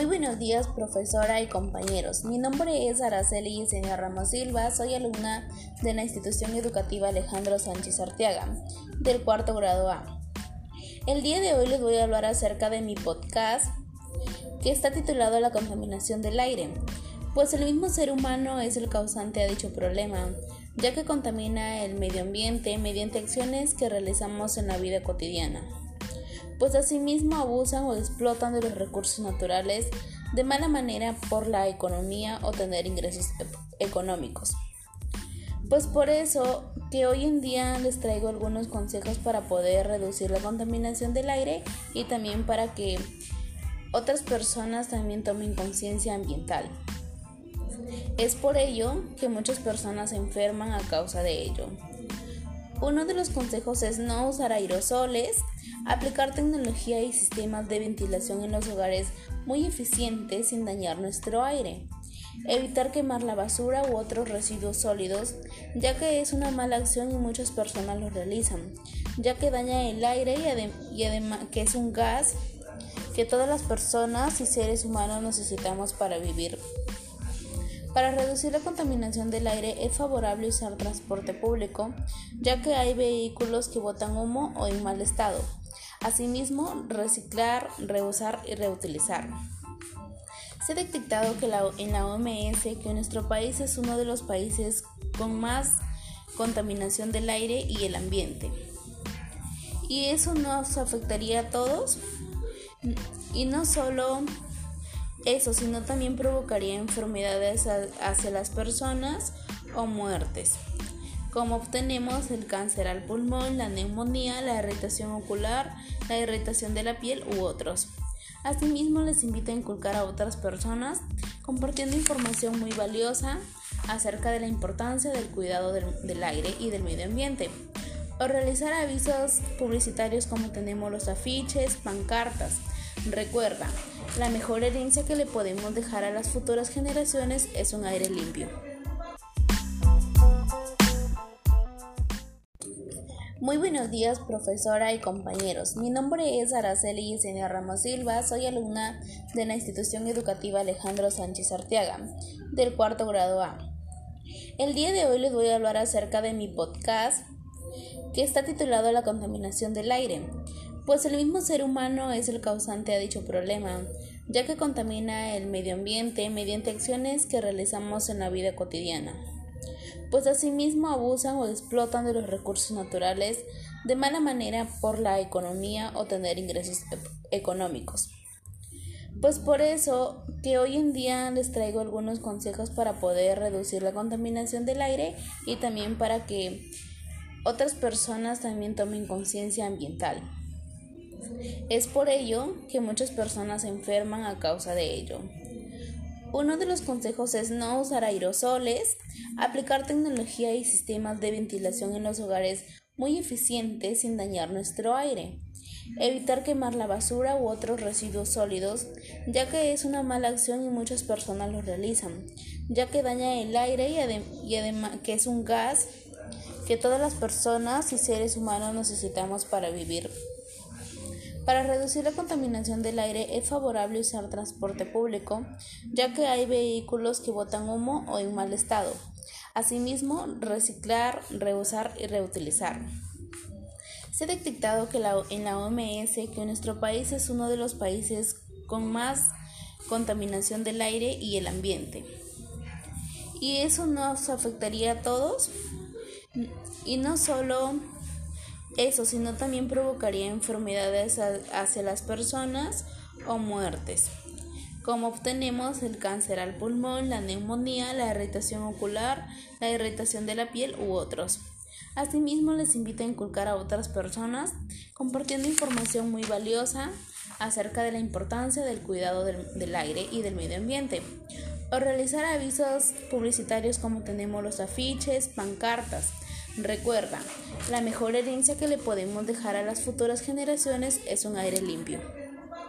Muy buenos días, profesora y compañeros. Mi nombre es Araceli Yesenia Ramos Silva, soy alumna de la institución educativa Alejandro Sánchez Arteaga, del cuarto grado A. El día de hoy les voy a hablar acerca de mi podcast que está titulado La contaminación del aire, pues el mismo ser humano es el causante de dicho problema, ya que contamina el medio ambiente mediante acciones que realizamos en la vida cotidiana pues asimismo abusan o explotan de los recursos naturales de mala manera por la economía o tener ingresos económicos. Pues por eso que hoy en día les traigo algunos consejos para poder reducir la contaminación del aire y también para que otras personas también tomen conciencia ambiental. Es por ello que muchas personas se enferman a causa de ello. Uno de los consejos es no usar aerosoles, aplicar tecnología y sistemas de ventilación en los hogares muy eficientes sin dañar nuestro aire, evitar quemar la basura u otros residuos sólidos, ya que es una mala acción y muchas personas lo realizan, ya que daña el aire y, además que es un gas que todas las personas y seres humanos necesitamos para vivir para reducir la contaminación del aire es favorable usar transporte público, ya que hay vehículos que botan humo o en mal estado. Asimismo, reciclar, reusar y reutilizar. Se ha detectado que en la OMS que nuestro país es uno de los países con más contaminación del aire y el ambiente. ¿Y eso nos afectaría a todos? Y no solo eso, sino también provocaría enfermedades hacia las personas o muertes, como obtenemos el cáncer al pulmón, la neumonía, la irritación ocular, la irritación de la piel u otros. Asimismo, les invito a inculcar a otras personas compartiendo información muy valiosa acerca de la importancia del cuidado del, del aire y del medio ambiente o realizar avisos publicitarios como tenemos los afiches, pancartas. Recuerda, la mejor herencia que le podemos dejar a las futuras generaciones es un aire limpio. Muy buenos días, profesora y compañeros. Mi nombre es Araceli Yesenia Ramos Silva, soy alumna de la institución educativa Alejandro Sánchez Arteaga, del cuarto grado A. El día de hoy les voy a hablar acerca de mi podcast que está titulado La contaminación del aire, pues el mismo ser humano es el causante de dicho problema, ya que contamina el medio ambiente mediante acciones que realizamos en la vida cotidiana, pues asimismo abusan o explotan de los recursos naturales de mala manera por la economía o tener ingresos económicos. Pues por eso que hoy en día les traigo algunos consejos para poder reducir la contaminación del aire y también para que otras personas también tomen conciencia ambiental. Es por ello que muchas personas se enferman a causa de ello. Uno de los consejos es no usar aerosoles, aplicar tecnología y sistemas de ventilación en los hogares muy eficientes sin dañar nuestro aire, evitar quemar la basura u otros residuos sólidos, ya que es una mala acción y muchas personas lo realizan, ya que daña el aire y, además que es un gas que todas las personas y seres humanos necesitamos para vivir para reducir la contaminación del aire es favorable usar transporte público, ya que hay vehículos que botan humo o en mal estado. Asimismo, reciclar, reusar y reutilizar. Se ha detectado que en la OMS que nuestro país es uno de los países con más contaminación del aire y el ambiente. ¿Y eso nos afectaría a todos? Y no solo eso, sino también provocaría enfermedades hacia las personas o muertes, como obtenemos el cáncer al pulmón, la neumonía, la irritación ocular, la irritación de la piel u otros. Asimismo, les invito a inculcar a otras personas compartiendo información muy valiosa acerca de la importancia del cuidado del, del aire y del medio ambiente o realizar avisos publicitarios como tenemos los afiches, pancartas, Recuerda, la mejor herencia que le podemos dejar a las futuras generaciones es un aire limpio.